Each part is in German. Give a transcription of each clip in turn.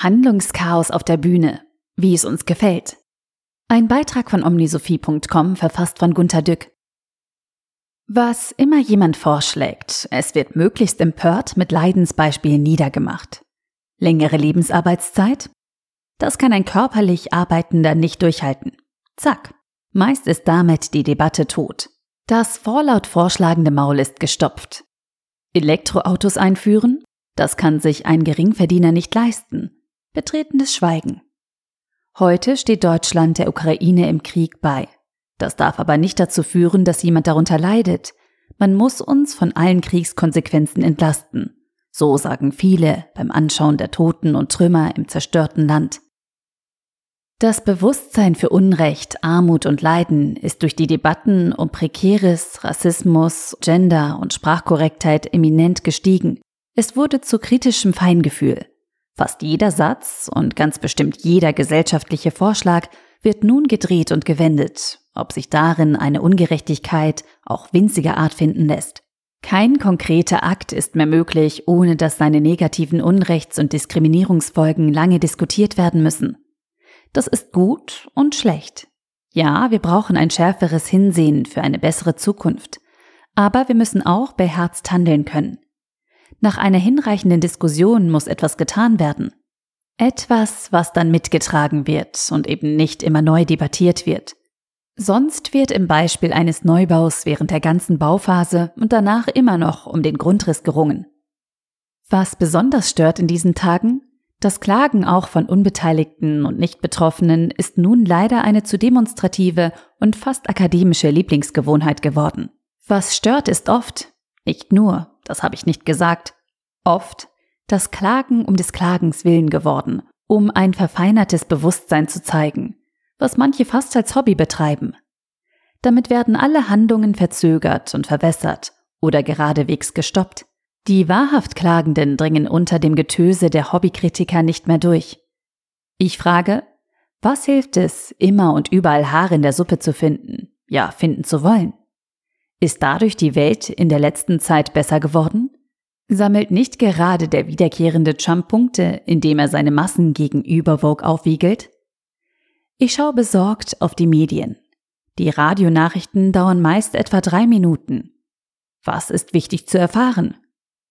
Handlungschaos auf der Bühne, wie es uns gefällt. Ein Beitrag von omnisophie.com verfasst von Gunter Dück. Was immer jemand vorschlägt, es wird möglichst empört mit Leidensbeispielen niedergemacht. Längere Lebensarbeitszeit? Das kann ein körperlich Arbeitender nicht durchhalten. Zack. Meist ist damit die Debatte tot. Das vorlaut vorschlagende Maul ist gestopft. Elektroautos einführen? Das kann sich ein Geringverdiener nicht leisten. Betretenes Schweigen. Heute steht Deutschland der Ukraine im Krieg bei. Das darf aber nicht dazu führen, dass jemand darunter leidet. Man muss uns von allen Kriegskonsequenzen entlasten. So sagen viele beim Anschauen der Toten und Trümmer im zerstörten Land. Das Bewusstsein für Unrecht, Armut und Leiden ist durch die Debatten um Prekäres, Rassismus, Gender und Sprachkorrektheit eminent gestiegen. Es wurde zu kritischem Feingefühl. Fast jeder Satz und ganz bestimmt jeder gesellschaftliche Vorschlag wird nun gedreht und gewendet, ob sich darin eine Ungerechtigkeit auch winziger Art finden lässt. Kein konkreter Akt ist mehr möglich, ohne dass seine negativen Unrechts- und Diskriminierungsfolgen lange diskutiert werden müssen. Das ist gut und schlecht. Ja, wir brauchen ein schärferes Hinsehen für eine bessere Zukunft. Aber wir müssen auch beherzt handeln können. Nach einer hinreichenden Diskussion muss etwas getan werden. Etwas, was dann mitgetragen wird und eben nicht immer neu debattiert wird. Sonst wird im Beispiel eines Neubaus während der ganzen Bauphase und danach immer noch um den Grundriss gerungen. Was besonders stört in diesen Tagen? Das Klagen auch von Unbeteiligten und Nichtbetroffenen ist nun leider eine zu demonstrative und fast akademische Lieblingsgewohnheit geworden. Was stört ist oft, nicht nur, das habe ich nicht gesagt, oft das Klagen um des Klagens willen geworden, um ein verfeinertes Bewusstsein zu zeigen, was manche fast als Hobby betreiben. Damit werden alle Handlungen verzögert und verwässert oder geradewegs gestoppt. Die wahrhaft Klagenden dringen unter dem Getöse der Hobbykritiker nicht mehr durch. Ich frage, was hilft es, immer und überall Haare in der Suppe zu finden, ja, finden zu wollen? Ist dadurch die Welt in der letzten Zeit besser geworden? Sammelt nicht gerade der wiederkehrende Trump Punkte, indem er seine Massen gegenüber Vogue aufwiegelt? Ich schaue besorgt auf die Medien. Die Radionachrichten dauern meist etwa drei Minuten. Was ist wichtig zu erfahren?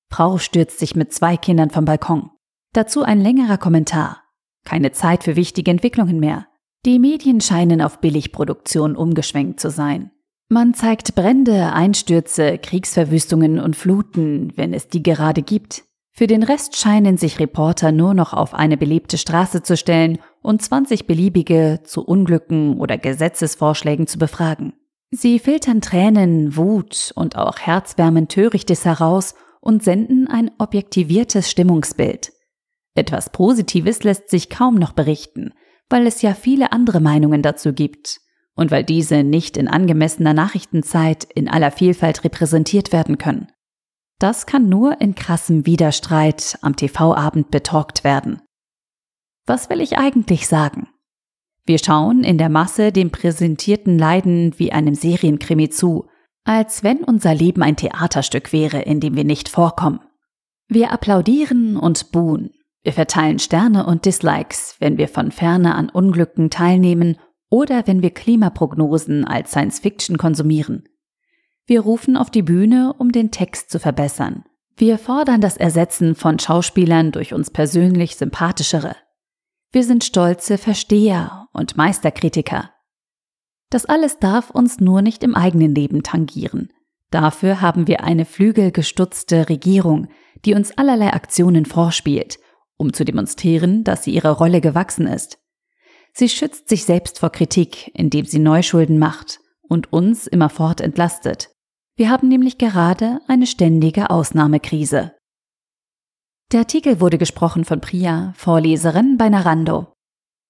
Frau stürzt sich mit zwei Kindern vom Balkon. Dazu ein längerer Kommentar. Keine Zeit für wichtige Entwicklungen mehr. Die Medien scheinen auf Billigproduktion umgeschwenkt zu sein. Man zeigt Brände, Einstürze, Kriegsverwüstungen und Fluten, wenn es die gerade gibt. Für den Rest scheinen sich Reporter nur noch auf eine belebte Straße zu stellen und 20 beliebige zu Unglücken oder Gesetzesvorschlägen zu befragen. Sie filtern Tränen, Wut und auch herzwärmend Törichtes heraus und senden ein objektiviertes Stimmungsbild. Etwas Positives lässt sich kaum noch berichten, weil es ja viele andere Meinungen dazu gibt und weil diese nicht in angemessener Nachrichtenzeit in aller Vielfalt repräsentiert werden können. Das kann nur in krassem Widerstreit am TV-Abend betalkt werden. Was will ich eigentlich sagen? Wir schauen in der Masse dem präsentierten Leiden wie einem Serienkrimi zu, als wenn unser Leben ein Theaterstück wäre, in dem wir nicht vorkommen. Wir applaudieren und buhen. Wir verteilen Sterne und Dislikes, wenn wir von ferne an Unglücken teilnehmen oder wenn wir Klimaprognosen als Science Fiction konsumieren. Wir rufen auf die Bühne, um den Text zu verbessern. Wir fordern das Ersetzen von Schauspielern durch uns persönlich sympathischere. Wir sind stolze Versteher und Meisterkritiker. Das alles darf uns nur nicht im eigenen Leben tangieren. Dafür haben wir eine flügelgestutzte Regierung, die uns allerlei Aktionen vorspielt, um zu demonstrieren, dass sie ihrer Rolle gewachsen ist. Sie schützt sich selbst vor Kritik, indem sie Neuschulden macht und uns immerfort entlastet. Wir haben nämlich gerade eine ständige Ausnahmekrise. Der Artikel wurde gesprochen von Priya, Vorleserin bei Narando.